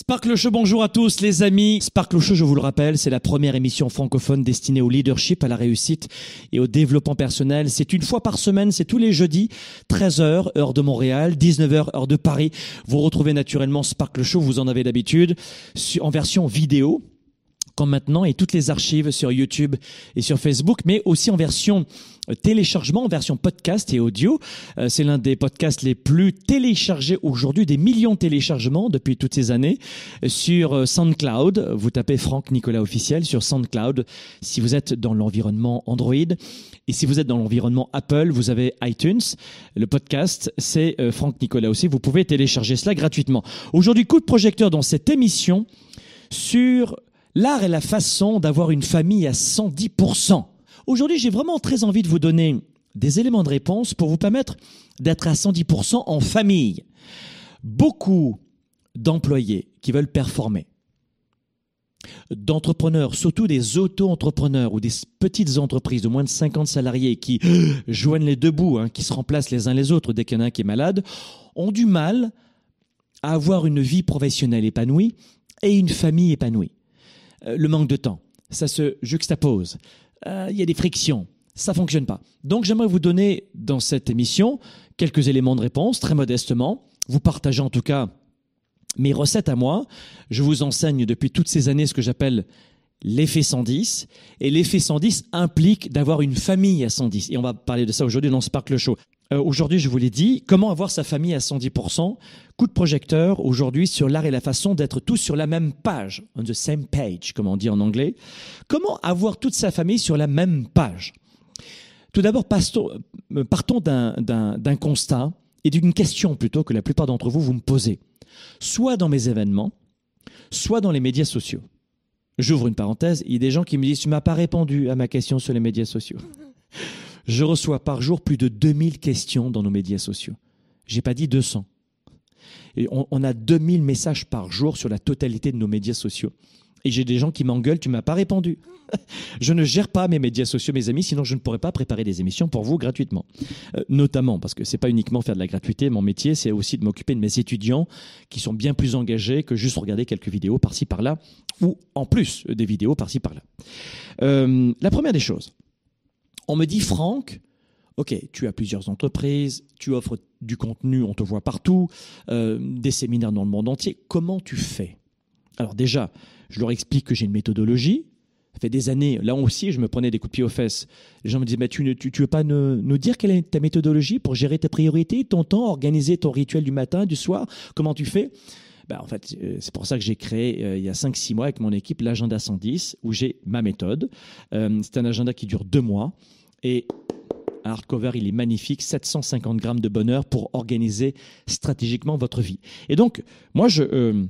Sparkle Show, bonjour à tous les amis. Sparkle Show, je vous le rappelle, c'est la première émission francophone destinée au leadership, à la réussite et au développement personnel. C'est une fois par semaine, c'est tous les jeudis, 13h, heure de Montréal, 19h, heure de Paris. Vous retrouvez naturellement Sparkle Show, vous en avez d'habitude, en version vidéo comme maintenant et toutes les archives sur YouTube et sur Facebook, mais aussi en version euh, téléchargement, en version podcast et audio. Euh, c'est l'un des podcasts les plus téléchargés aujourd'hui, des millions de téléchargements depuis toutes ces années euh, sur SoundCloud. Vous tapez Franck Nicolas officiel sur SoundCloud si vous êtes dans l'environnement Android. Et si vous êtes dans l'environnement Apple, vous avez iTunes. Le podcast, c'est Franck Nicolas aussi. Vous pouvez télécharger cela gratuitement. Aujourd'hui, coup de projecteur dans cette émission sur L'art est la façon d'avoir une famille à 110%. Aujourd'hui, j'ai vraiment très envie de vous donner des éléments de réponse pour vous permettre d'être à 110% en famille. Beaucoup d'employés qui veulent performer, d'entrepreneurs, surtout des auto-entrepreneurs ou des petites entreprises de moins de 50 salariés qui joignent les deux bouts, hein, qui se remplacent les uns les autres dès qu'il y en a un qui est malade, ont du mal à avoir une vie professionnelle épanouie et une famille épanouie. Euh, le manque de temps. Ça se juxtapose. Euh, il y a des frictions. Ça fonctionne pas. Donc j'aimerais vous donner dans cette émission quelques éléments de réponse, très modestement. Vous partagez en tout cas mes recettes à moi. Je vous enseigne depuis toutes ces années ce que j'appelle l'effet 110. Et l'effet 110 implique d'avoir une famille à 110. Et on va parler de ça aujourd'hui dans Sparkle Show. Euh, aujourd'hui, je vous l'ai dit, comment avoir sa famille à 110% Coup de projecteur aujourd'hui sur l'art et la façon d'être tous sur la même page, on the same page, comme on dit en anglais. Comment avoir toute sa famille sur la même page? Tout d'abord, euh, partons d'un constat et d'une question plutôt que la plupart d'entre vous vous me posez, soit dans mes événements, soit dans les médias sociaux. J'ouvre une parenthèse, il y a des gens qui me disent, tu m'as pas répondu à ma question sur les médias sociaux. Je reçois par jour plus de 2000 questions dans nos médias sociaux. J'ai pas dit 200. Et on, a 2000 messages par jour sur la totalité de nos médias sociaux. Et j'ai des gens qui m'engueulent, tu m'as pas répondu. je ne gère pas mes médias sociaux, mes amis, sinon je ne pourrais pas préparer des émissions pour vous gratuitement. Euh, notamment parce que c'est pas uniquement faire de la gratuité, mon métier, c'est aussi de m'occuper de mes étudiants qui sont bien plus engagés que juste regarder quelques vidéos par-ci par-là, ou en plus des vidéos par-ci par-là. Euh, la première des choses, on me dit, Franck, OK, tu as plusieurs entreprises, tu offres du contenu, on te voit partout, euh, des séminaires dans le monde entier. Comment tu fais? Alors déjà, je leur explique que j'ai une méthodologie. Ça fait des années, là aussi, je me prenais des coups de pied aux fesses. Les gens me disaient, mais tu ne veux pas nous, dire quelle est ta méthodologie pour gérer tes priorités, ton temps, organiser ton rituel du matin, du soir? Comment tu fais? Ben, en fait, euh, c'est pour ça que j'ai créé euh, il y a 5-6 mois avec mon équipe l'agenda 110, où j'ai ma méthode. c'est un agenda qui dure deux mois. Et un hardcover, il est magnifique, 750 grammes de bonheur pour organiser stratégiquement votre vie. Et donc, moi, je... Euh,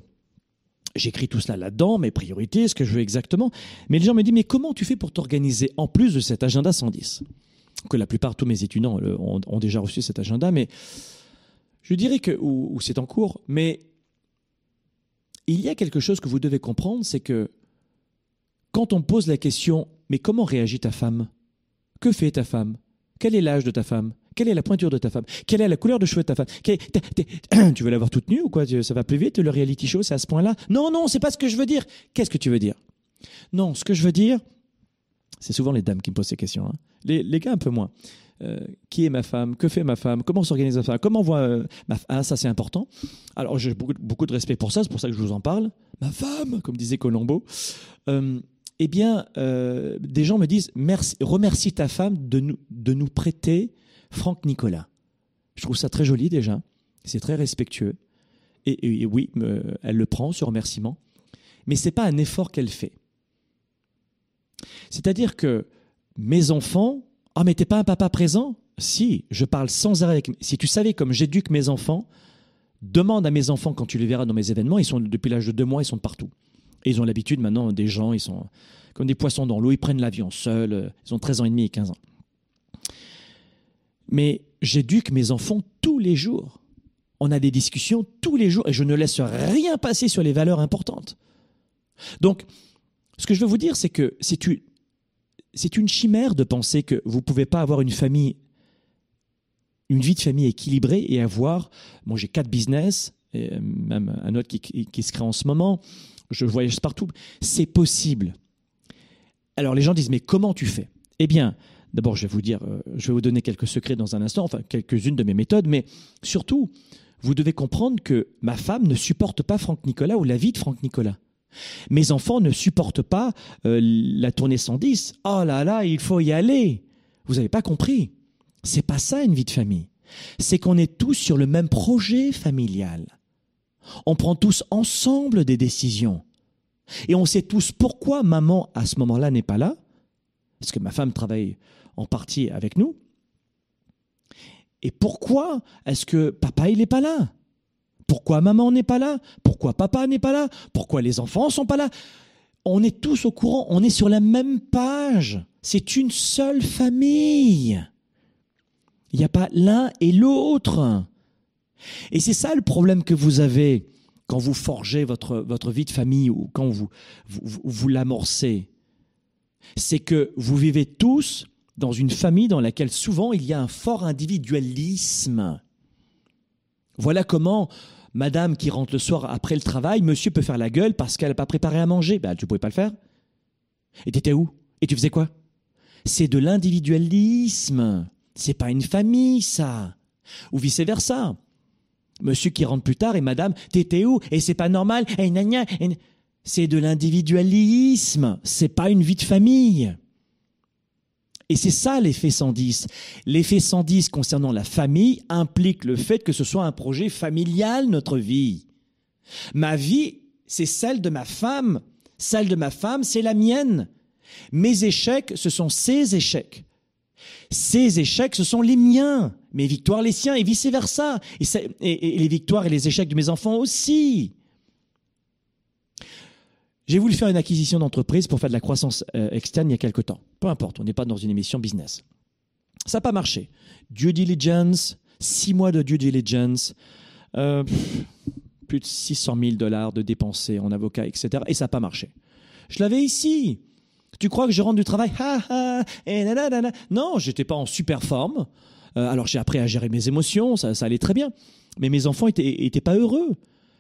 J'écris tout cela là-dedans, mes priorités, ce que je veux exactement. Mais les gens me disent, mais comment tu fais pour t'organiser en plus de cet agenda 110 Que la plupart tous mes étudiants euh, ont, déjà reçu cet agenda, mais je dirais que, ou c'est en cours, mais il y a quelque chose que vous devez comprendre, c'est que quand on pose la question, mais comment réagit ta femme? Que fait ta femme? Quel est l'âge de ta femme? Quelle est la pointure de ta femme? Quelle est la couleur de cheveux de ta femme? Tu veux l'avoir toute nue ou quoi? Ça va plus vite, le reality show, c'est à ce point-là? Non, non, c'est pas ce que je veux dire. Qu'est-ce que tu veux dire? Non, ce que je veux dire, c'est souvent les dames qui me posent ces questions. Hein. Les, gars, un peu moins. Euh, qui est ma femme? Que fait ma femme? Comment s'organise ma femme? Comment voit euh, ma femme Ah, ça c'est important. Alors j'ai beaucoup, de respect pour ça, c'est pour ça que je vous en parle. Ma femme, comme disait Colombo. Euh, eh bien, euh, des gens me disent merci, remercie ta femme de nous, de nous prêter Franck Nicolas. Je trouve ça très joli déjà, c'est très respectueux. Et, oui, elle le prend, ce remerciement, mais ce n'est pas un effort qu'elle fait. C'est-à-dire que mes enfants, ah mais t'es pas un papa présent? Si, je parle sans arrêt avec. Si tu savais comme j'éduque mes enfants, demande à mes enfants quand tu les verras dans mes événements, ils sont depuis l'âge de deux mois, ils sont partout. Et ils ont l'habitude maintenant, des gens, ils sont comme des poissons dans l'eau, ils prennent l'avion seuls, euh, ils ont 13 ans et demi et 15 ans. Mais j'éduque mes enfants tous les jours. On a des discussions tous les jours et je ne laisse rien passer sur les valeurs importantes. Donc, ce que je veux vous dire, c'est que c'est une, chimère de penser que vous ne pouvez pas avoir une famille, une vie de famille équilibrée et avoir, moi j'ai quatre business, et même un autre qui se crée en ce moment, je voyage partout, c'est possible. Alors les gens disent, mais comment tu fais? Eh bien, d'abord, je vais vous dire, euh, je vais vous donner quelques secrets dans un instant, enfin quelques-unes de mes méthodes, mais surtout, vous devez comprendre que ma femme ne supporte pas Franck Nicolas ou la vie de Franck Nicolas. Mes enfants ne supportent pas euh, la tournée 110. Oh là là, il faut y aller. Vous n'avez pas compris? C'est pas ça une vie de famille. C'est qu'on est tous sur le même projet familial. On prend tous ensemble des décisions. Et on sait tous pourquoi maman, à ce moment-là, n'est pas là. Parce que ma femme travaille en partie avec nous. Et pourquoi est-ce que papa, il n'est pas là? Pourquoi maman n'est pas là? Pourquoi papa n'est pas là? Pourquoi les enfants ne sont pas là? On est tous au courant, on est sur la même page. C'est une seule famille. Il n'y a pas l'un et l'autre. Et c'est ça le problème que vous avez quand vous forgez votre, votre vie de famille ou quand vous, vous, vous l'amorcez. C'est que vous vivez tous dans une famille dans laquelle souvent il y a un fort individualisme. Voilà comment madame qui rentre le soir après le travail, monsieur peut faire la gueule parce qu'elle n'a pas préparé à manger. Ben, tu ne pouvais pas le faire. Et tu étais où? Et tu faisais quoi? C'est de l'individualisme. C'est pas une famille, ça. Ou vice versa. Monsieur qui rentre plus tard et madame, t'étais où? Et c'est pas normal. Et C'est de l'individualisme. C'est pas une vie de famille. Et c'est ça l'effet 110. L'effet 110 concernant la famille implique le fait que ce soit un projet familial, notre vie. Ma vie, c'est celle de ma femme. Celle de ma femme, c'est la mienne. Mes échecs, ce sont ses échecs. Ses échecs, ce sont les miens. Mes victoires, les siens, et vice-versa. Et, et les victoires et les échecs de mes enfants aussi. J'ai voulu faire une acquisition d'entreprise pour faire de la croissance euh, externe il y a quelque temps. Peu importe, on n'est pas dans une émission business. Ça n'a pas marché. Due diligence, six mois de due diligence, euh, plus de 600 000 dollars de dépensés en avocat, etc. Et ça n'a pas marché. Je l'avais ici. Tu crois que je rentre du travail? Ha, et Non, j'étais pas en super forme. Euh, alors j'ai appris à gérer mes émotions, ça, allait très bien. Mais mes enfants étaient, étaient pas heureux.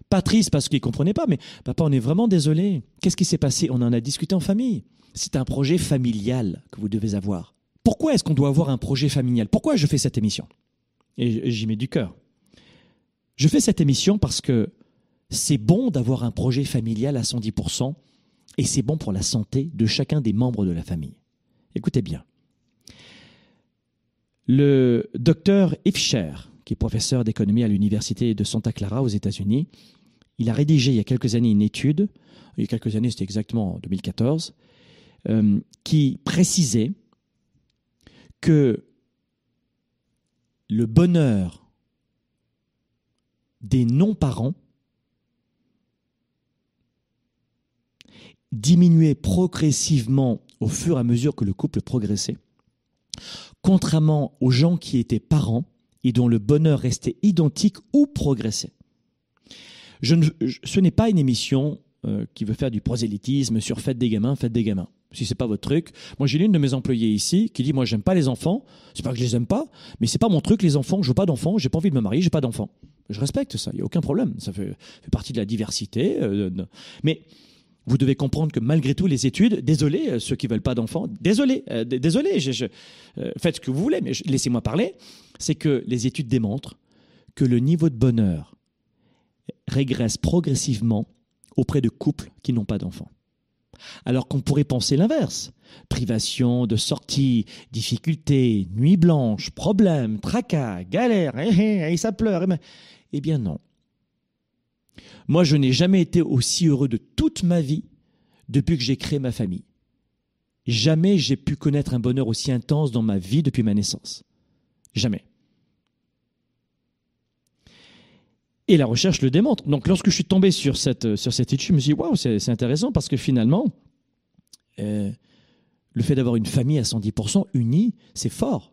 Pas triste parce qu'ils comprenaient pas, mais papa, on est vraiment désolé. Qu'est-ce qui s'est passé? On en a discuté en famille. C'est un projet familial que vous devez avoir. Pourquoi est-ce qu'on doit avoir un projet familial? Pourquoi je fais cette émission? Et j'y mets du cœur. Je fais cette émission parce que c'est bon d'avoir un projet familial à 110% et c'est bon pour la santé de chacun des membres de la famille. Écoutez bien. Le docteur Ifsher, qui est professeur d'économie à l'université de Santa Clara aux États-Unis, il a rédigé il y a quelques années une étude, il y a quelques années, c'était exactement en 2014, euh, qui précisait que le bonheur des non-parents diminuait progressivement au fur et à mesure que le couple progressait, contrairement aux gens qui étaient parents et dont le bonheur restait identique ou progressait ce n'est pas une émission euh, qui veut faire du prosélytisme sur faites des gamins, faites des gamins. Si c'est pas votre truc, moi j'ai l'une de mes employés ici qui dit moi j'aime pas les enfants. C'est pas que je les aime pas, mais c'est pas mon truc les enfants. Je veux pas d'enfants, j'ai pas envie de me marier, j'ai pas d'enfants. Je respecte ça, il y a aucun problème. Ça fait, partie de la diversité. Euh, mais vous devez comprendre que malgré tout, les études, désolé, euh, ceux qui veulent pas d'enfants, désolé, désolé, je, faites ce que vous voulez, mais laissez-moi parler, c'est que les études démontrent que le niveau de bonheur régresse progressivement auprès de couples qui n'ont pas d'enfants. Alors qu'on pourrait penser l'inverse. Privation de sortie, difficultés, nuit blanche, problèmes, tracas, galères, et, ça pleure. Eh, eh bien non. Moi, je n'ai jamais été aussi heureux de toute ma vie depuis que j'ai créé ma famille. Jamais j'ai pu connaître un bonheur aussi intense dans ma vie depuis ma naissance. Jamais. Et la recherche le démontre. Donc, lorsque je suis tombé sur cette, sur cette étude, je me suis dit, waouh, c'est intéressant parce que finalement, euh, le fait d'avoir une famille à 110% unie, c'est fort.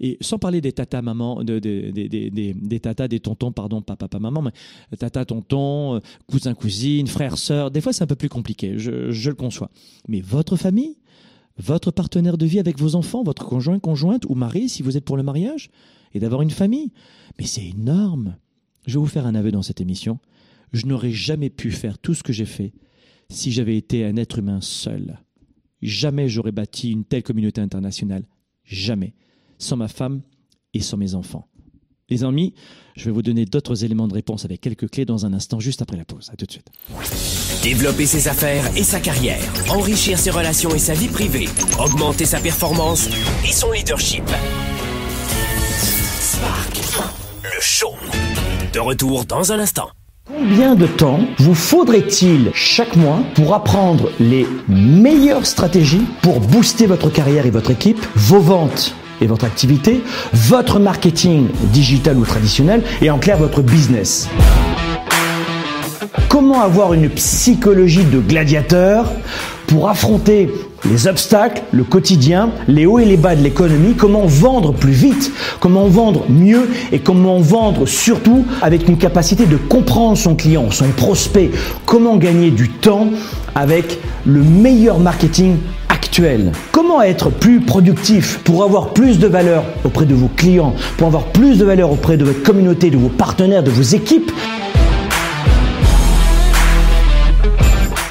Et sans parler des tatas maman, de, des, des tatas, des tontons, pardon, pas papa, maman, mais tata, tonton, euh, cousin, cousine, frère, sœur, des fois c'est un peu plus compliqué, je, je, le conçois. Mais votre famille, votre partenaire de vie avec vos enfants, votre conjoint, conjointe ou mari, si vous êtes pour le mariage, et d'avoir une famille, mais c'est énorme. Je vais vous faire un aveu dans cette émission. Je n'aurais jamais pu faire tout ce que j'ai fait si j'avais été un être humain seul. Jamais j'aurais bâti une telle communauté internationale. Jamais. Sans ma femme et sans mes enfants. Les amis, je vais vous donner d'autres éléments de réponse avec quelques clés dans un instant, juste après la pause. À tout de suite. Développer ses affaires et sa carrière, enrichir ses relations et sa vie privée, augmenter sa performance et son leadership. Spark, le show. De retour dans un instant. Combien de temps vous faudrait-il chaque mois pour apprendre les meilleures stratégies pour booster votre carrière et votre équipe, vos ventes et votre activité, votre marketing digital ou traditionnel et en clair votre business. Comment avoir une psychologie de gladiateur pour affronter les obstacles, le quotidien, les hauts et les bas de l'économie, comment vendre plus vite, comment vendre mieux? Et comment vendre surtout avec une capacité de comprendre son client, son prospect, comment gagner du temps avec le meilleur marketing Comment être plus productif pour avoir plus de valeur auprès de vos clients, pour avoir plus de valeur auprès de votre communauté, de vos partenaires, de vos équipes?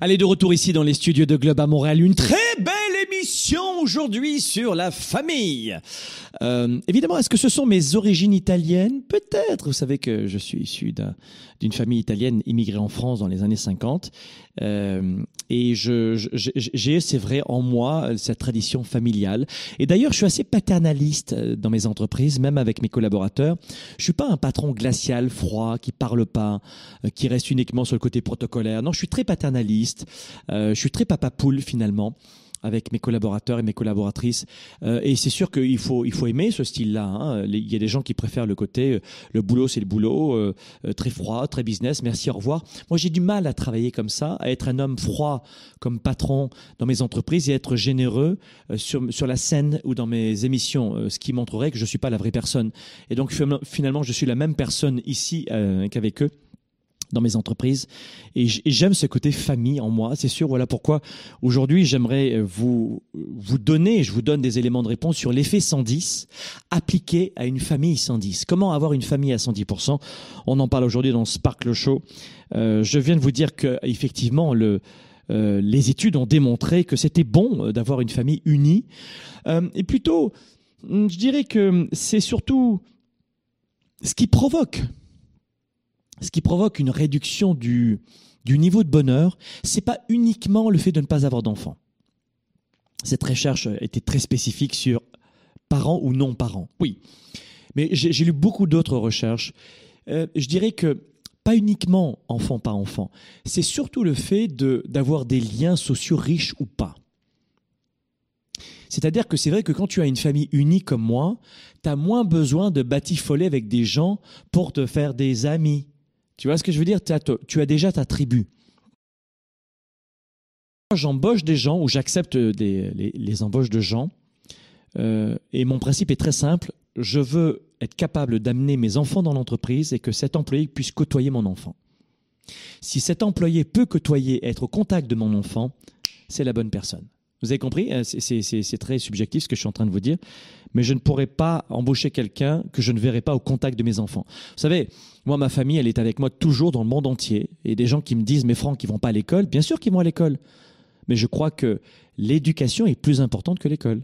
Allez, de retour ici dans les studios de Globe à Montréal. Une très belle émission aujourd'hui sur la famille. Euh, évidemment, est-ce que ce sont mes origines italiennes? Peut-être. Vous savez que je suis issu d'une famille italienne immigrée en France dans les années 50. Euh, et j'ai, c'est vrai, en moi, cette tradition familiale. Et d'ailleurs, je suis assez paternaliste euh, dans mes entreprises, même avec mes collaborateurs. Je suis pas un patron glacial, froid, qui parle pas, qui reste uniquement sur le côté protocolaire. Non, je suis très paternaliste. je suis très papa poule finalement avec mes collaborateurs et mes collaboratrices. Euh, et c'est sûr qu'il faut, il faut aimer ce style-là. Hein. Il y a des gens qui préfèrent le côté, euh, le boulot c'est le boulot, euh, très froid, très business, merci, au revoir. Moi j'ai du mal à travailler comme ça, à être un homme froid comme patron dans mes entreprises et être généreux sur, sur la scène ou dans mes émissions, ce qui montrerait que je ne suis pas la vraie personne. Et donc finalement je suis la même personne ici qu'avec eux dans mes entreprises. Et j'aime ce côté famille en moi. C'est sûr, voilà pourquoi aujourd'hui j'aimerais euh, vous, vous donner, je vous donne des éléments de réponse sur l'effet 110 appliqué à une famille 110. Comment avoir une famille à 110% On en parle aujourd'hui dans Sparkle Show. Euh, je viens de vous dire que effectivement euh, les études ont démontré que c'était bon d'avoir une famille unie. Et plutôt, je dirais que c'est surtout ce qui provoque ce qui provoque une réduction du, niveau de bonheur, c'est pas uniquement le fait de ne pas avoir d'enfants. Cette recherche était très spécifique sur parents ou non parents. Oui, mais j'ai lu beaucoup d'autres recherches. Euh, je dirais que pas uniquement enfant par enfant, c'est surtout le fait d'avoir des liens sociaux riches ou pas. C'est-à-dire que c'est vrai que quand tu as une famille unie comme moi, tu as moins besoin de batifoler avec des gens pour te faire des amis. Tu vois ce que je veux dire? Tu as déjà ta tribu. J'embauche des gens ou j'accepte les, embauches de gens. Euh, et mon principe est très simple. Je veux être capable d'amener mes enfants dans l'entreprise et que cet employé puisse côtoyer mon enfant. Si cet employé peut côtoyer, être au contact de mon enfant, c'est la bonne personne. Vous avez compris? Euh, C'est très subjectif ce que je suis en train de vous dire, mais je ne pourrais pas embaucher quelqu'un que je ne verrai pas au contact de mes enfants. Vous savez, moi, ma famille, elle est avec moi toujours dans le monde entier. Et des gens qui me disent, mais Franck, ils vont pas à l'école. Bien sûr qu'ils vont à l'école. Mais je crois que l'éducation est plus importante que l'école.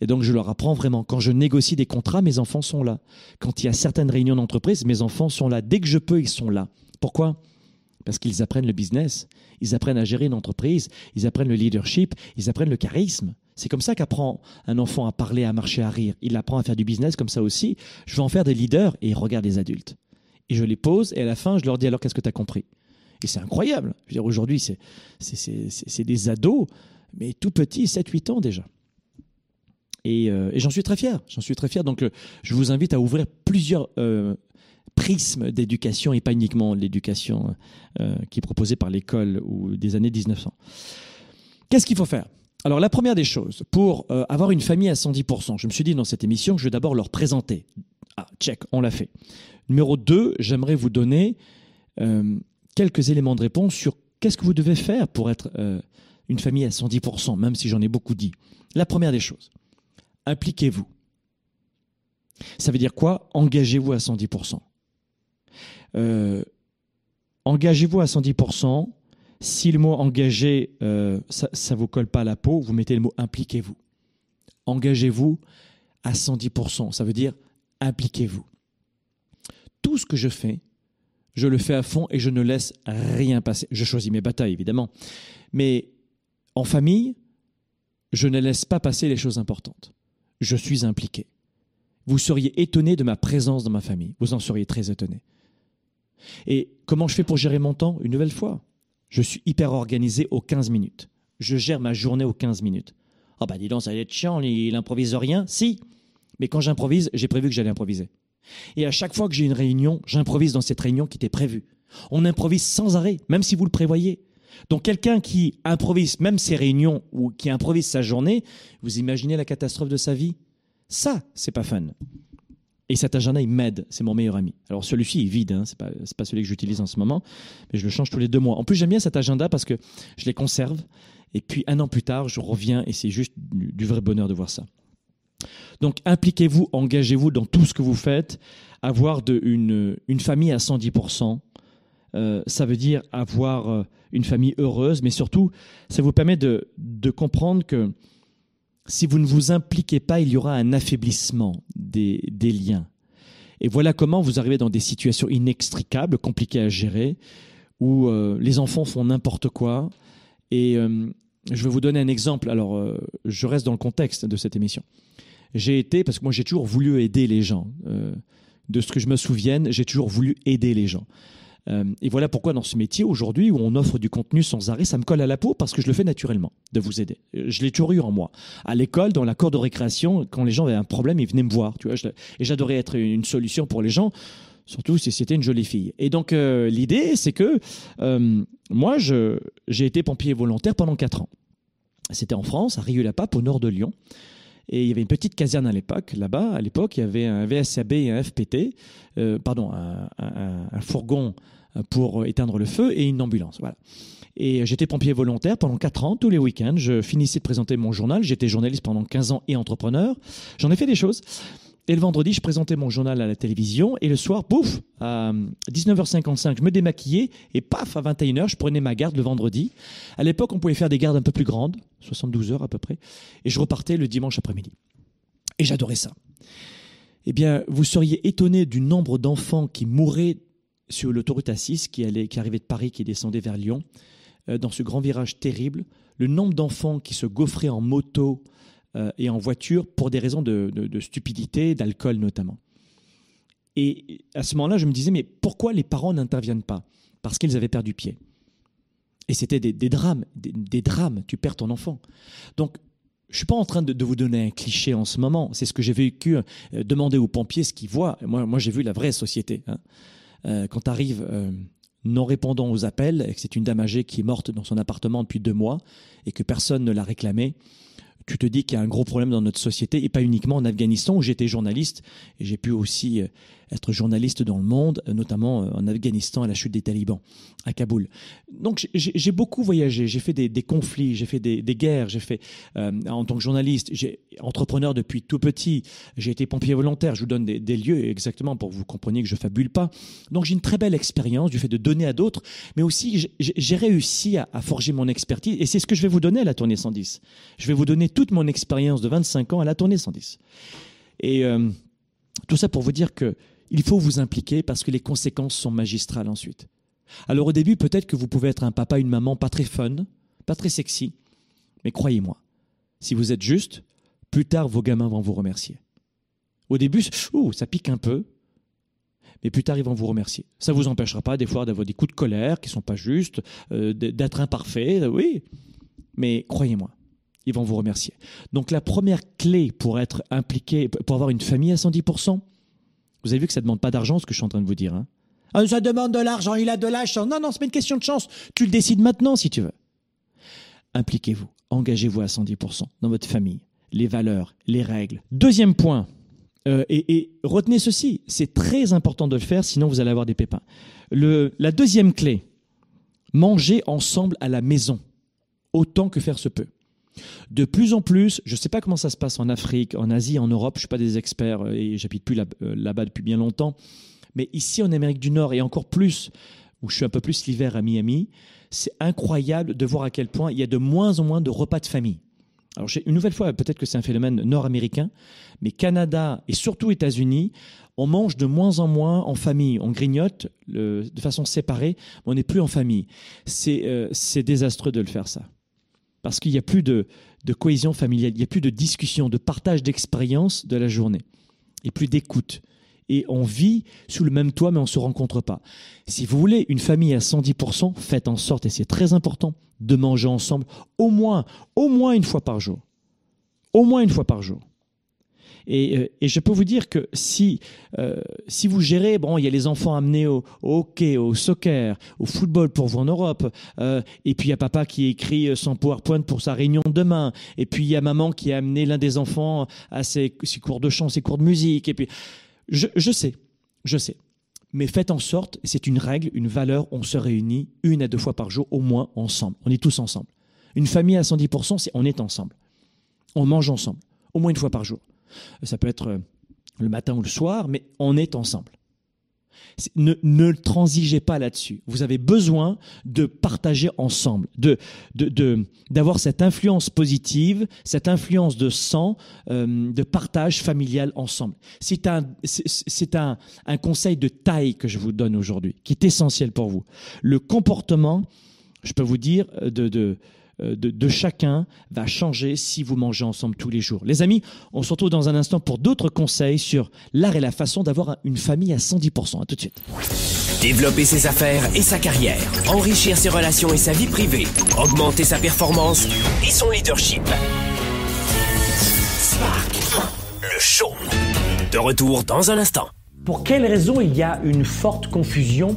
Et donc, je leur apprends vraiment. Quand je négocie des contrats, mes enfants sont là. Quand il y a certaines réunions d'entreprise, mes enfants sont là. Dès que je peux, ils sont là. Pourquoi? Parce qu'ils apprennent le business, ils apprennent à gérer une entreprise, ils apprennent le leadership, ils apprennent le charisme. C'est comme ça qu'apprend un enfant à parler, à marcher, à rire. Il apprend à faire du business comme ça aussi. Je vais en faire des leaders et ils regardent les adultes. Et je les pose et à la fin, je leur dis alors qu'est-ce que tu as compris? Et c'est incroyable. Je veux dire, aujourd'hui, c'est, c'est, des ados, mais tout petits, 7-8 ans déjà. Et, euh, et j'en suis très fier. J'en suis très fier. Donc, euh, je vous invite à ouvrir plusieurs euh, prisme d'éducation et pas uniquement l'éducation euh, qui est proposée par l'école ou des années 1900. Qu'est-ce qu'il faut faire? Alors la première des choses, pour euh, avoir une famille à 110%, je me suis dit dans cette émission que je vais d'abord leur présenter. Ah, check, on l'a fait. Numéro 2, j'aimerais vous donner euh, quelques éléments de réponse sur qu'est-ce que vous devez faire pour être une famille à 110%, même si j'en ai beaucoup dit. La première des choses, impliquez-vous. Ça veut dire quoi? Engagez-vous à 110%. Euh, engagez-vous à 110%. Si le mot engagé, euh, ça ne vous colle pas à la peau, vous mettez le mot impliquez-vous. Engagez-vous à 110%. Ça veut dire impliquez-vous. Tout ce que je fais, je le fais à fond et je ne laisse rien passer. Je choisis mes batailles, évidemment. Mais en famille, je ne laisse pas passer les choses importantes. Je suis impliqué. Vous seriez étonné de ma présence dans ma famille. Vous en seriez très étonné. Et comment je fais pour gérer mon temps Une nouvelle fois, je suis hyper organisé aux 15 minutes. Je gère ma journée aux 15 minutes. Ah oh bah dis donc, ça va être chiant, il improvise rien. Si, mais quand j'improvise, j'ai prévu que j'allais improviser. Et à chaque fois que j'ai une réunion, j'improvise dans cette réunion qui était prévue. On improvise sans arrêt, même si vous le prévoyez. Donc quelqu'un qui improvise même ses réunions ou qui improvise sa journée, vous imaginez la catastrophe de sa vie? Ça, c'est pas fun. Et cet agenda, il m'aide. C'est mon meilleur ami. Alors celui-ci est vide, hein, c'est pas, pas celui que j'utilise en ce moment, mais je le change tous les deux mois. En plus, j'aime bien cet agenda parce que je les conserve. Et puis un an plus tard, je reviens et c'est juste du, vrai bonheur de voir ça. Donc impliquez-vous, engagez-vous dans tout ce que vous faites. Avoir une, famille à 110%, euh, ça veut dire avoir euh, une famille heureuse, mais surtout, ça vous permet de comprendre que si vous ne vous impliquez pas, il y aura un affaiblissement des, liens. Et voilà comment vous arrivez dans des situations inextricables, compliquées à gérer, où euh, les enfants font n'importe quoi. Et euh, je vais vous donner un exemple. Alors, euh, je reste dans le contexte de cette émission. J'ai été, parce que moi j'ai toujours voulu aider les gens. de ce que je me souvienne, j'ai toujours voulu aider les gens. Euh, et voilà pourquoi dans ce métier aujourd'hui où on offre du contenu sans arrêt, ça me colle à la peau parce que je le fais naturellement, de vous aider. Je l'ai toujours eu en moi. À l'école, dans la cour de récréation, quand les gens avaient un problème, ils venaient me voir. Tu vois, et j'adorais être une solution pour les gens surtout si c'était une jolie fille. Et donc euh, l'idée, c'est que euh, moi, j'ai été pompier volontaire pendant 4 ans. C'était en France, à Rieux-la-Pape, au nord de Lyon. Et il y avait une petite caserne à l'époque. Là-bas, à l'époque, il y avait un VSAB et un FPT, euh, pardon, un, fourgon pour éteindre le feu et une ambulance. Voilà. Et j'étais pompier volontaire pendant 4 ans, tous les week-ends. Je finissais de présenter mon journal. J'étais journaliste pendant 15 ans et entrepreneur. J'en ai fait des choses. Et le vendredi, je présentais mon journal à la télévision. Et le soir, pouf, à 19h55, je me démaquillais. Et paf, à 21h, je prenais ma garde le vendredi. À l'époque, on pouvait faire des gardes un peu plus grandes, 72 heures à peu près. Et je repartais le dimanche après-midi. Et j'adorais ça. Eh bien, vous seriez étonné du nombre d'enfants qui mouraient sur l'autoroute A6 qui, allait, qui arrivait de Paris, qui descendait vers Lyon, euh, dans ce grand virage terrible. Le nombre d'enfants qui se gaufraient en moto et en voiture pour des raisons de, stupidité, d'alcool notamment. Et à ce moment-là, je me disais, mais pourquoi les parents n'interviennent pas? Parce qu'ils avaient perdu pied. Et c'était des, drames, des, drames, tu perds ton enfant. Donc, je ne suis pas en train de, vous donner un cliché en ce moment, c'est ce que j'ai vécu, euh, demander aux pompiers ce qu'ils voient. Moi, moi j'ai vu la vraie société. Hein. Euh, quand tu arrives non répondant aux appels, et que c'est une dame âgée qui est morte dans son appartement depuis deux mois, et que personne ne l'a réclamée, tu te dis qu'il y a un gros problème dans notre société et pas uniquement en Afghanistan où j'étais journaliste et j'ai pu aussi euh, être journaliste dans le monde, euh, notamment euh, en Afghanistan à la chute des talibans, à Kaboul. Donc j'ai beaucoup voyagé, j'ai fait des, conflits, j'ai fait des, guerres, j'ai fait en tant que journaliste, j'ai entrepreneur depuis tout petit, j'ai été pompier volontaire, je vous donne des, lieux exactement pour que vous compreniez que je fabule pas. Donc j'ai une très belle expérience du fait de donner à d'autres, mais aussi j'ai réussi à, à forger mon expertise et c'est ce que je vais vous donner à la tournée 110. Je vais vous donner toute mon expérience de 25 ans à la tournée 110. Et euh, tout ça pour vous dire que il faut vous impliquer parce que les conséquences sont magistrales ensuite. Alors au début, peut-être que vous pouvez être un papa, une maman pas très fun, pas très sexy, mais croyez-moi, si vous êtes juste, plus tard vos gamins vont vous remercier. Au début, ouh, ça pique un peu, mais plus tard ils vont vous remercier. Ça ne vous empêchera pas des fois d'avoir des coups de colère qui sont pas justes, euh, d'être imparfait, oui, mais croyez-moi, ils vont vous remercier. Donc la première clé pour être impliqué, pour avoir une famille à 110%, vous avez vu que ça ne demande pas d'argent, ce que je suis en train de vous dire. Hein ah, ça demande de l'argent, il a de la chance. Non, non, c'est pas une question de chance. Tu le décides maintenant si tu veux. Impliquez-vous, engagez-vous à 110% dans votre famille, les valeurs, les règles. Deuxième point, euh, et, retenez ceci, c'est très important de le faire, sinon vous allez avoir des pépins. La deuxième clé, manger ensemble à la maison, autant que faire se peut. De plus en plus, je ne sais pas comment ça se passe en Afrique, en Asie, en Europe, je ne suis pas des experts euh, et j'habite plus euh, là-bas depuis bien longtemps, mais ici en Amérique du Nord et encore plus, où je suis un peu plus l'hiver à Miami, c'est incroyable de voir à quel point il y a de moins en moins de repas de famille. Alors, une nouvelle fois, peut-être que c'est un phénomène nord-américain, mais Canada et surtout États-Unis, on mange de moins en moins en famille. On grignote de façon séparée, mais on n'est plus en famille. Euh, c'est désastreux de le faire, ça parce qu'il n'y a plus de, cohésion familiale, il n'y a plus de discussion, de partage d'expérience de la journée, et plus d'écoute. Et on vit sous le même toit, mais on ne se rencontre pas. Si vous voulez une famille à 110%, faites en sorte, et c'est très important, de manger ensemble au moins, au moins une fois par jour. Au moins une fois par jour. Euh, et, je peux vous dire que si, euh, si vous gérez, bon, il y a les enfants amenés au, hockey, au soccer, au football pour vous en Europe, euh, et puis il y a papa qui écrit son PowerPoint pour sa réunion de demain, et puis il y a maman qui a amené l'un des enfants à ses, cours de chant, ses cours de musique, et puis je sais, je sais. Mais faites en sorte, c'est une règle, une valeur, on se réunit une à deux fois par jour au moins ensemble. On est tous ensemble. Une famille à 110%, c'est on est ensemble. On mange ensemble, au moins une fois par jour. Ça peut être le matin ou le soir, mais on est ensemble. Ne, transigez pas là-dessus. Vous avez besoin de partager ensemble, d'avoir cette influence positive, cette influence de sang, euh, de partage familial ensemble. C'est un un, conseil de taille que je vous donne aujourd'hui, qui est essentiel pour vous. Le comportement, je peux vous dire, de, de euh, de, chacun va changer si vous mangez ensemble tous les jours. Les amis, on se retrouve dans un instant pour d'autres conseils sur l'art et la façon d'avoir une famille à 110%. À tout de suite. Développer ses affaires et sa carrière, enrichir ses relations et sa vie privée, augmenter sa performance et son leadership. Spark, le show. De retour dans un instant. Pour quelles raisons il y a une forte confusion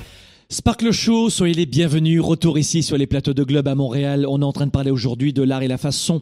Sparkle Show, soyez les bienvenus. Retour ici sur les plateaux de Globe à Montréal. On est en train de parler aujourd'hui de l'art et la façon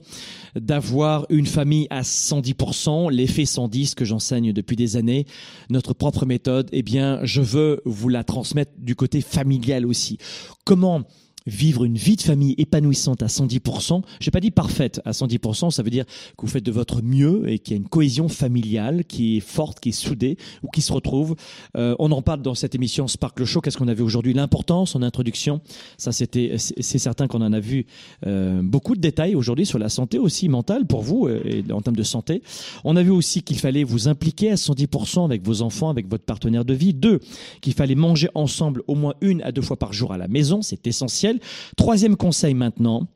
d'avoir une famille à 110%, l'effet 110 que j'enseigne depuis des années. Notre propre méthode, eh bien, je veux vous la transmettre du côté familial aussi. Comment vivre une vie de famille épanouissante à 110%. J'ai pas dit parfaite à 110%, ça veut dire que vous faites de votre mieux et qu'il y a une cohésion familiale qui est forte, qui est soudée ou qui se retrouve. Euh, on en parle dans cette émission Sparkle Show. Qu'est-ce qu'on a vu aujourd'hui? L'importance en introduction. Ça, c'était, c'est certain qu'on en a vu euh, beaucoup de détails aujourd'hui sur la santé aussi mentale pour vous euh, et en termes de santé. On a vu aussi qu'il fallait vous impliquer à 110% avec vos enfants, avec votre partenaire de vie. Deux, qu'il fallait manger ensemble au moins une à deux fois par jour à la maison. C'est essentiel. Troisième conseil maintenant,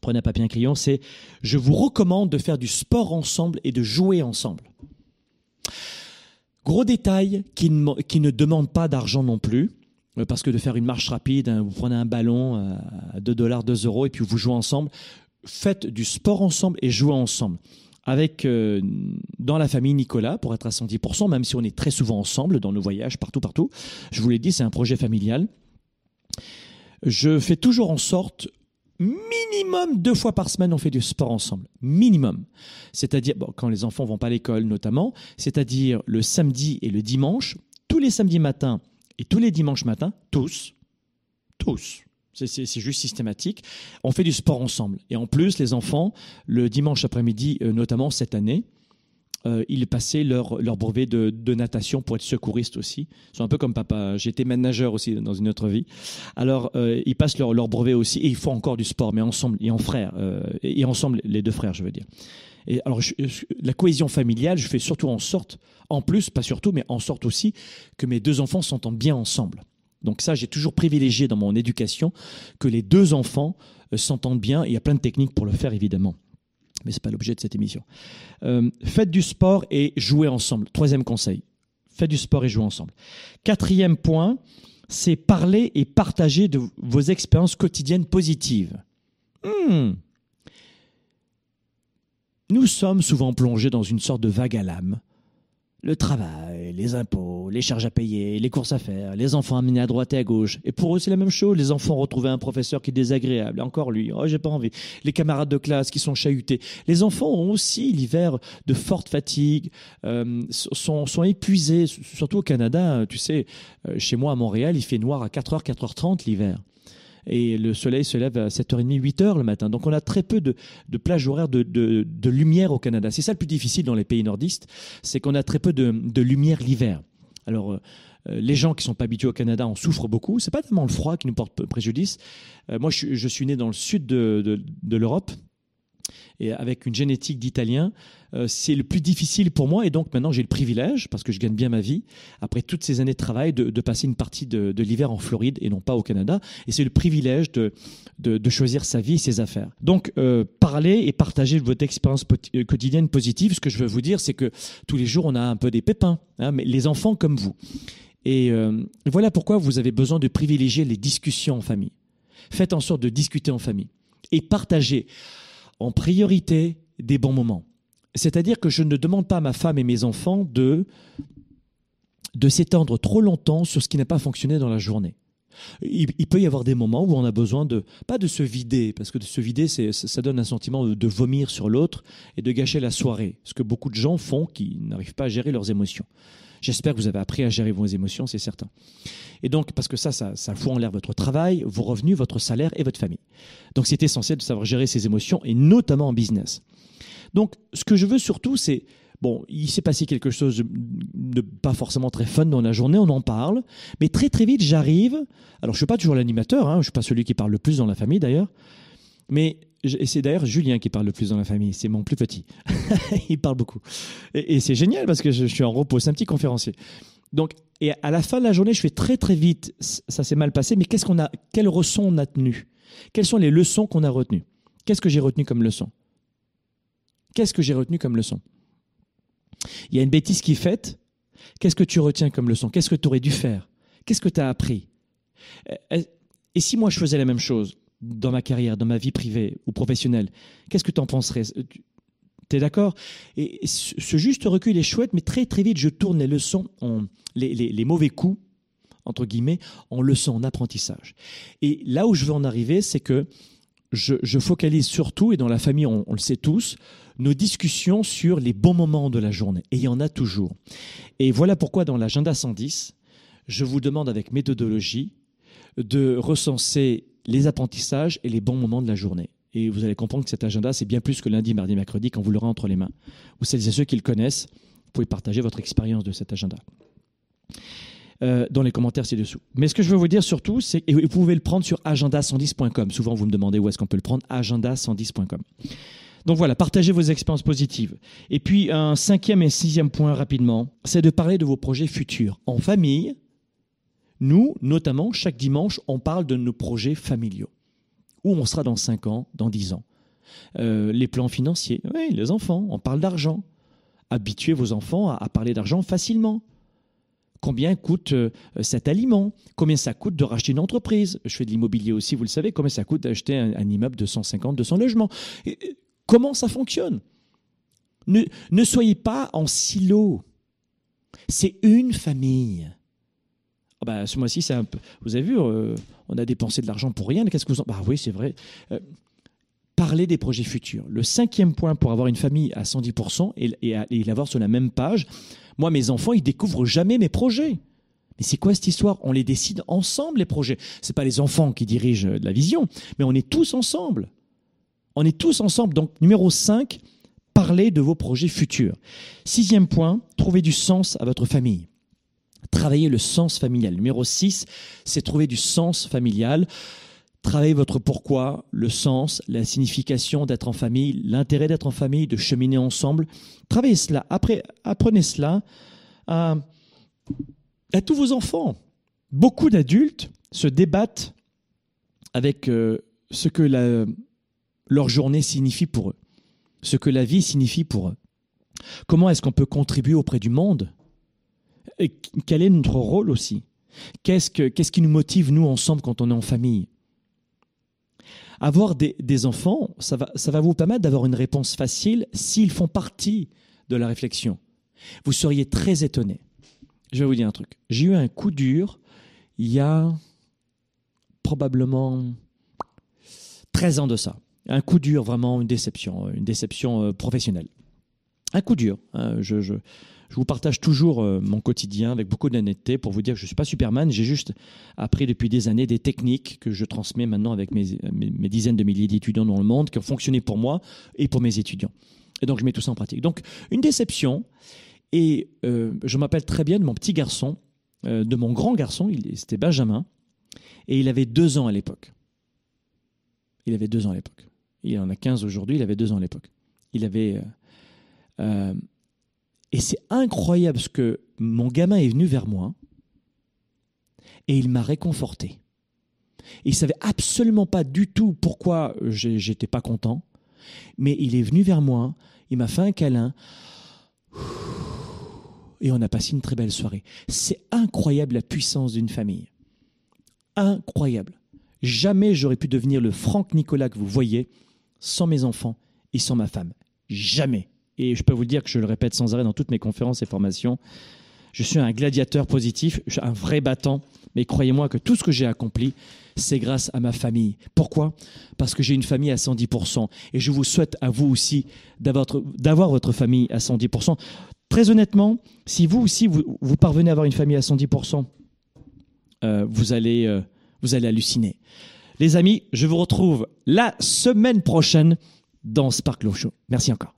prenez un papier un crayon, c'est je vous recommande de faire du sport ensemble et de jouer ensemble. Gros détail qui ne, demande pas d'argent non plus, euh, parce que de faire une marche rapide, hein, vous prenez un ballon euh, à 2 dollars, 2 euros, et puis vous jouez ensemble. Faites du sport ensemble et jouez ensemble. Avec euh, dans la famille Nicolas, pour être à 110%, même si on est très souvent ensemble dans nos voyages, partout, partout. Je vous l'ai dit, c'est un projet familial je fais toujours en sorte minimum deux fois par semaine, on fait du sport ensemble. Minimum. C'est-à-dire, quand les enfants vont pas à l'école notamment, c'est-à-dire le samedi et le dimanche, tous les samedis matins et tous les dimanches matins, tous, tous. C'est juste systématique. On fait du sport ensemble. Et en plus, les enfants, le dimanche après-midi, euh, notamment cette année, euh, ils passaient leur, leur brevet de, natation pour être secouristes aussi. Ils sont un peu comme papa. J'étais manager aussi dans une autre vie. Alors, euh, ils passent leur, leur brevet aussi et ils font encore du sport, mais ensemble et en frères. Euh, et ensemble, les deux frères, je veux dire. Et alors, la cohésion familiale, je fais surtout en sorte, en plus, pas surtout, mais en sorte aussi, que mes deux enfants s'entendent bien ensemble. Donc ça, j'ai toujours privilégié dans mon éducation que les deux enfants s'entendent bien. Il y a plein de techniques pour le faire, évidemment mais ce n'est pas l'objet de cette émission. Euh, faites du sport et jouez ensemble. Troisième conseil, faites du sport et jouez ensemble. Quatrième point, c'est parler et partager de vos expériences quotidiennes positives. Hmm. Nous sommes souvent plongés dans une sorte de vague à l'âme le travail, les impôts, les charges à payer, les courses à faire, les enfants amenés à droite et à gauche. Et pour eux, c'est la même chose. Les enfants retrouver un professeur qui est désagréable. Encore lui. Oh, j'ai pas envie. Les camarades de classe qui sont chahutés. Les enfants ont aussi l'hiver de forte fatigue, euh, sont, sont épuisés. Surtout au Canada, tu sais, euh, chez moi à Montréal, il fait noir à 4h, 4h30 l'hiver. Et le soleil se lève à 7h30, 8h le matin. Donc on a très peu de, de plages horaires de, lumière au Canada. C'est ça le plus difficile dans les pays nordistes, c'est qu'on a très peu de, lumière l'hiver. Alors euh, euh, les gens qui sont pas habitués au Canada en souffrent beaucoup. C'est pas tellement le froid qui nous porte préjudice. Euh, moi, je, suis né dans le sud de l'Europe et avec une génétique d'italien, euh, c'est le plus difficile pour moi. Et donc maintenant, j'ai le privilège, parce que je gagne bien ma vie, après toutes ces années de travail, de, passer une partie de, l'hiver en Floride et non pas au Canada. Et c'est le privilège de, de, de, choisir sa vie et ses affaires. Donc, euh, parler et partager votre expérience euh, quotidienne positive. Ce que je veux vous dire, c'est que tous les jours, on a un peu des pépins, hein, mais les enfants comme vous. Et euh, voilà pourquoi vous avez besoin de privilégier les discussions en famille. Faites en sorte de discuter en famille et partager en priorité des bons moments. C'est-à-dire que je ne demande pas à ma femme et mes enfants de, de s'étendre trop longtemps sur ce qui n'a pas fonctionné dans la journée. Il, peut y avoir des moments où on a besoin de, pas de se vider, parce que de se vider, c'est, ça donne un sentiment de vomir sur l'autre et de gâcher la soirée, ce que beaucoup de gens font qui n'arrivent pas à gérer leurs émotions. J'espère que vous avez appris à gérer vos émotions, c'est certain. Et donc, parce que ça, ça, fout en l'air votre travail, vos revenus, votre salaire et votre famille. Donc, c'est essentiel de savoir gérer ses émotions, et notamment en business. Donc, ce que je veux surtout, c'est, bon, il s'est passé quelque chose de pas forcément très fun dans la journée, on en parle, mais très très vite, j'arrive, alors je suis pas toujours l'animateur, hein, je suis pas celui qui parle le plus dans la famille d'ailleurs, mais et c'est d'ailleurs Julien qui parle le plus dans la famille, c'est mon plus petit. il parle beaucoup. Et, c'est génial parce que je, suis en repos, c'est un petit conférencier. Donc, et à la fin de la journée, je fais très très vite, ça s'est mal passé, mais qu'est-ce qu'on a, on a tenu Quelles sont les leçons qu'on a retenues? Qu'est-ce que j'ai retenu comme leçon? Qu'est-ce que j'ai retenu comme leçon? Il y a une bêtise qui est faite. Qu'est-ce que tu retiens comme leçon? Qu'est-ce que tu aurais dû faire? Qu'est-ce que tu as appris? Et si moi je faisais la même chose? Dans ma carrière, dans ma vie privée ou professionnelle, qu'est-ce que tu en penserais tu es d'accord? Et ce juste recul est chouette, mais très très vite, je tourne les leçons, en, les, les, mauvais coups, entre guillemets, en leçons, en apprentissage. Et là où je veux en arriver, c'est que je, je, focalise surtout, et dans la famille, on, on, le sait tous, nos discussions sur les bons moments de la journée. Et il y en a toujours. Et voilà pourquoi dans l'agenda 110, je vous demande avec méthodologie de recenser les apprentissages et les bons moments de la journée. Et vous allez comprendre que cet agenda, c'est bien plus que lundi, mardi, mercredi quand vous l'aurez entre les mains. Ou celles et ceux qui le connaissent, vous pouvez partager votre expérience de cet agenda. Euh, dans les commentaires ci-dessous. Mais ce que je veux vous dire surtout, c'est que vous pouvez le prendre sur agenda110.com. Souvent, vous me demandez où est-ce qu'on peut le prendre. Agenda110.com. Donc voilà, partagez vos expériences positives. Et puis, un cinquième et sixième point rapidement, c'est de parler de vos projets futurs. En famille, nous, notamment, chaque dimanche, on parle de nos projets familiaux. Où on sera dans 5 ans, dans 10 ans. Euh, les plans financiers, oui, les enfants, on parle d'argent. Habituez vos enfants à, parler d'argent facilement. Combien coûte euh, cet aliment? Combien ça coûte de racheter une entreprise? Je fais de l'immobilier aussi, vous le savez. Combien ça coûte d'acheter un, immeuble de 150, 200 logements? Comment ça fonctionne? Ne, ne soyez pas en silo. C'est une famille. Ah bah, ce mois-ci. Vous avez vu, euh, on a dépensé de l'argent pour rien. Qu'est-ce que vous en. Bah oui, c'est vrai. Euh, parler des projets futurs. Le cinquième point pour avoir une famille à 110% et, et, l'avoir sur la même page. Moi, mes enfants, ils découvrent jamais mes projets. Mais c'est quoi cette histoire? On les décide ensemble, les projets. C'est pas les enfants qui dirigent la vision, mais on est tous ensemble. On est tous ensemble. Donc, numéro 5, parlez de vos projets futurs. Sixième point, trouvez du sens à votre famille. Travaillez le sens familial. Numéro 6, c'est trouver du sens familial. Travaillez votre pourquoi, le sens, la signification d'être en famille, l'intérêt d'être en famille, de cheminer ensemble. Travaillez cela. Après, apprenez cela à, tous vos enfants. Beaucoup d'adultes se débattent avec euh, ce que leur journée signifie pour eux, ce que la vie signifie pour eux. Comment est-ce qu'on peut contribuer auprès du monde? Et quel est notre rôle aussi? Qu'est-ce que, qu'est-ce qui nous motive, nous, ensemble, quand on est en famille? Avoir des, enfants, ça va, vous permettre d'avoir une réponse facile s'ils font partie de la réflexion. Vous seriez très étonné. Je vais vous dire un truc. J'ai eu un coup dur il y a probablement 13 ans de ça un coup dur, vraiment une déception, une déception euh, professionnelle. Un coup dur. Hein, je, Je vous partage toujours euh, mon quotidien avec beaucoup d'honnêteté pour vous dire que je ne suis pas Superman. J'ai juste appris depuis des années des techniques que je transmets maintenant avec mes, dizaines de milliers d'étudiants dans le monde qui ont fonctionné pour moi et pour mes étudiants. Et donc, je mets tout ça en pratique. Donc, une déception. Et euh, je m'appelle très bien de mon petit garçon, euh, de mon grand garçon, c'était Benjamin, et il avait deux ans à l'époque. Il avait deux ans à l'époque. Il en a 15 aujourd'hui, il avait deux ans à l'époque. Il avait. Et c'est incroyable ce que mon gamin est venu vers moi et il m'a réconforté. Il savait absolument pas du tout pourquoi j'étais pas content, mais il est venu vers moi, il m'a fait un câlin et on a passé une très belle soirée. C'est incroyable la puissance d'une famille. Incroyable. Jamais j'aurais pu devenir le Franck Nicolas que vous voyez sans mes enfants et sans ma femme. Jamais. Et je peux vous le dire que je le répète sans arrêt dans toutes mes conférences et formations. Je suis un gladiateur positif, un vrai battant, mais croyez-moi que tout ce que j'ai accompli, c'est grâce à ma famille. Pourquoi? Parce que j'ai une famille à 110%. Et je vous souhaite à vous aussi d'avoir votre famille à 110%. Très honnêtement, si vous aussi, vous, parvenez à avoir une famille à 110%, euh, vous, allez, euh, vous allez halluciner. Les amis, je vous retrouve la semaine prochaine dans Sparkle Show. Merci encore.